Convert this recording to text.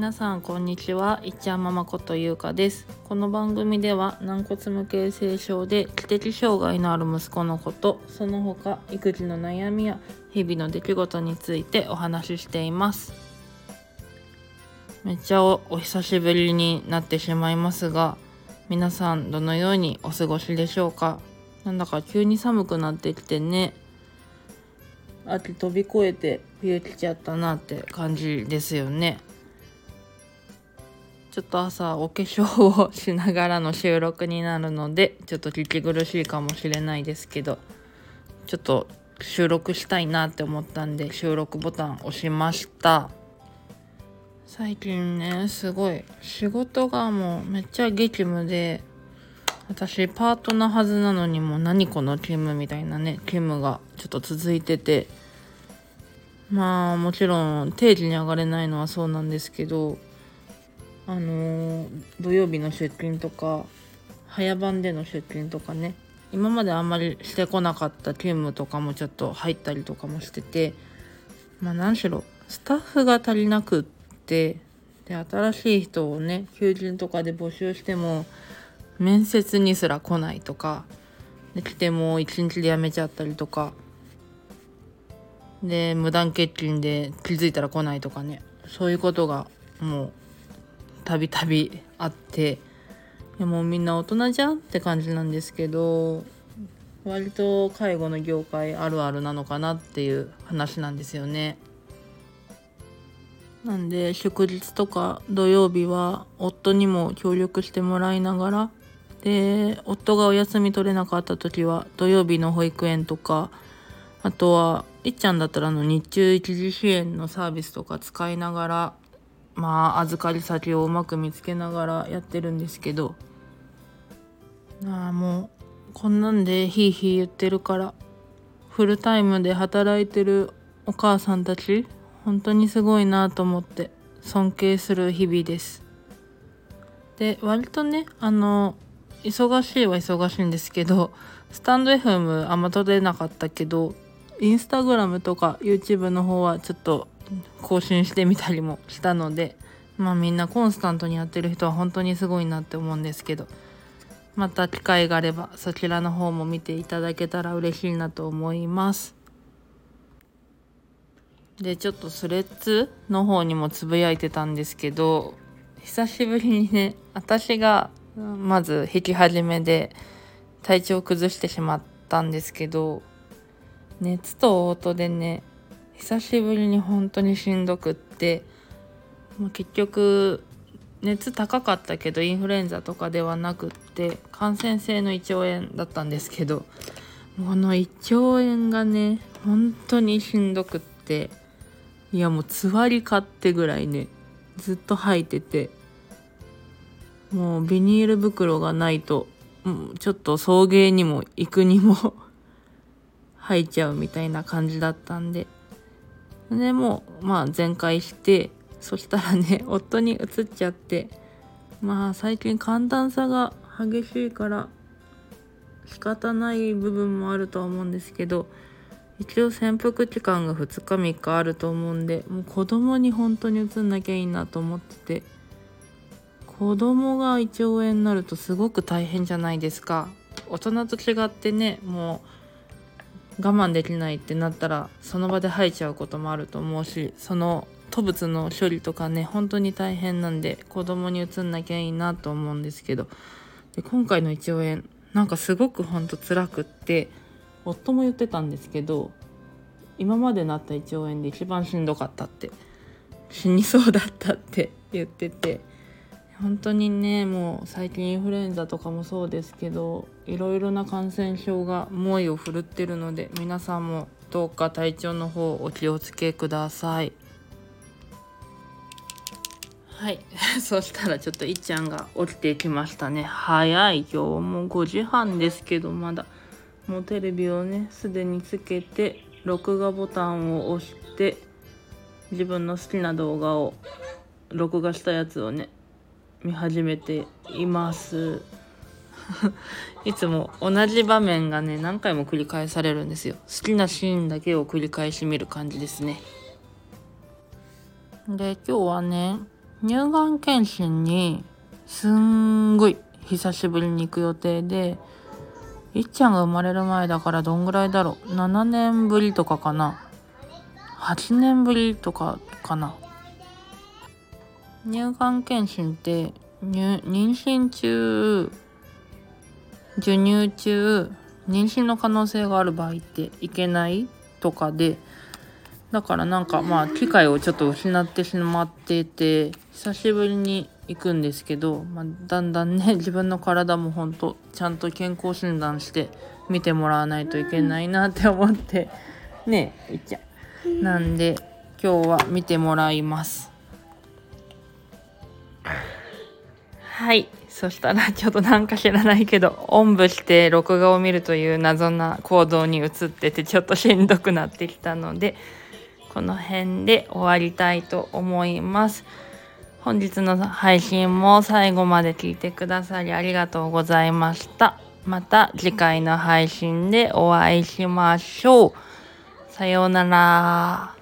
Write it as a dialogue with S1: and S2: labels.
S1: 皆さんこんにちは。いっちゃんママことゆうかです。この番組では軟骨無形性症で知的障害のある息子のことその他育児の悩みや日々の出来事についてお話ししています。めっちゃお久しぶりになってしまいますが皆さんどのようにお過ごしでしょうか？なんだか急に寒くなってきてね。秋飛び越えて冬来ちゃったなって感じですよね。ちょっと朝お化粧をしながらの収録になるのでちょっと聞き苦しいかもしれないですけどちょっと収録したいなって思ったんで収録ボタン押しました。最近ねすごい仕事がもうめっちゃ激務で私パートなはずなのにもう何この勤務みたいなね勤務がちょっと続いててまあもちろん定時に上がれないのはそうなんですけどあのー、土曜日の出勤とか早番での出勤とかね。今まであんまりしてこなかった勤務とかもちょっと入ったりとかもしててまあ何しろスタッフが足りなくってで新しい人をね求人とかで募集しても面接にすら来ないとかで来ても一日で辞めちゃったりとかで無断欠勤で気づいたら来ないとかね。そういうことがもうたびたびあっていやもうみんな大人じゃんって感じなんですけど割と介護の業界あるあるなのかなっていう話なんですよね。なんで祝日とか土曜日は夫にも協力してもらいながらで夫がお休み取れなかった時は土曜日の保育園とかあとはいっちゃんだったらの日中一時支援のサービスとか使いながらまあ預かり先をうまく見つけながらやってるんですけどああもうこんなんでヒーヒー言ってるからフルタイムで働いてるお母さんたち本当にすごいなと思って尊敬する日々です。で割とねあの忙しいは忙しいんですけどスタンド FM あんま撮れなかったけどインスタグラムとか YouTube の方はちょっと更新してみたりもしたのでまあみんなコンスタントにやってる人は本当にすごいなって思うんですけどまた機会があればそちらの方も見ていただけたら嬉しいなと思います。でちょっとスレッズの方にもつぶやいてたんですけど久しぶりにね私がまず弾き始めで体調を崩してしまったんですけど熱と嘔吐でね久しぶりに本当にしんどくって、まあ、結局熱高かったけどインフルエンザとかではなくって感染性の胃腸炎だったんですけどこの胃腸炎がね本当にしんどくっていやもうつわりかってぐらいねずっと吐いててもうビニール袋がないと、ちょっと送迎にも行くにも吐いちゃうみたいな感じだったんででもまあ全開してそしたらね 夫に移っちゃってまあ最近寒暖差が激しいから仕方ない部分もあるとは思うんですけど一応潜伏期間が2日3日あると思うんでもう子供に本当に移んなきゃいいなと思ってて子供が胃腸炎になるとすごく大変じゃないですか。大人と違ってねもう我慢できないってなったらその場で吐いちゃうこともあると思うしその吐物の処理とかね本当に大変なんで子供に移んなきゃいいなと思うんですけど。で今回の胃腸炎なんかすごくほんと辛くって夫も言ってたんですけど今までなった胃腸炎で一番しんどかったって死にそうだったって言ってて本当にねもう最近インフルエンザとかもそうですけどいろいろな感染症が猛威を振るってるので皆さんもどうか体調の方お気をつけください。はい。そしたらちょっといっちゃんが起きてきましたね。早い。今日もう5時半ですけどまだ。もうテレビをねすでにつけて録画ボタンを押して自分の好きな動画を録画したやつをね見始めています。いつも同じ場面がね何回も繰り返されるんですよ。好きなシーンだけを繰り返し見る感じですね。で今日はね乳がん検診にすんごい久しぶりに行く予定でいっちゃんが生まれる前だからどんぐらいだろう。7年ぶりとかかな。8年ぶりとかかな。乳がん検診って妊娠中授乳中妊娠の可能性がある場合っていけないとかでだからなんかまあ機会をちょっと失ってしまってて久しぶりに行くんですけど、まあ、だんだんね 自分の体もほんとちゃんと健康診断して見てもらわないといけないなって思ってねえいっちゃなんで今日は見てもらいます。はいそしたらちょっとなんか知らないけどおんぶして録画を見るという謎な行動に移っててちょっとしんどくなってきたのでこの辺で終わりたいと思います。本日の配信も最後まで聞いてくださりありがとうございました。また次回の配信でお会いしましょう。さようなら。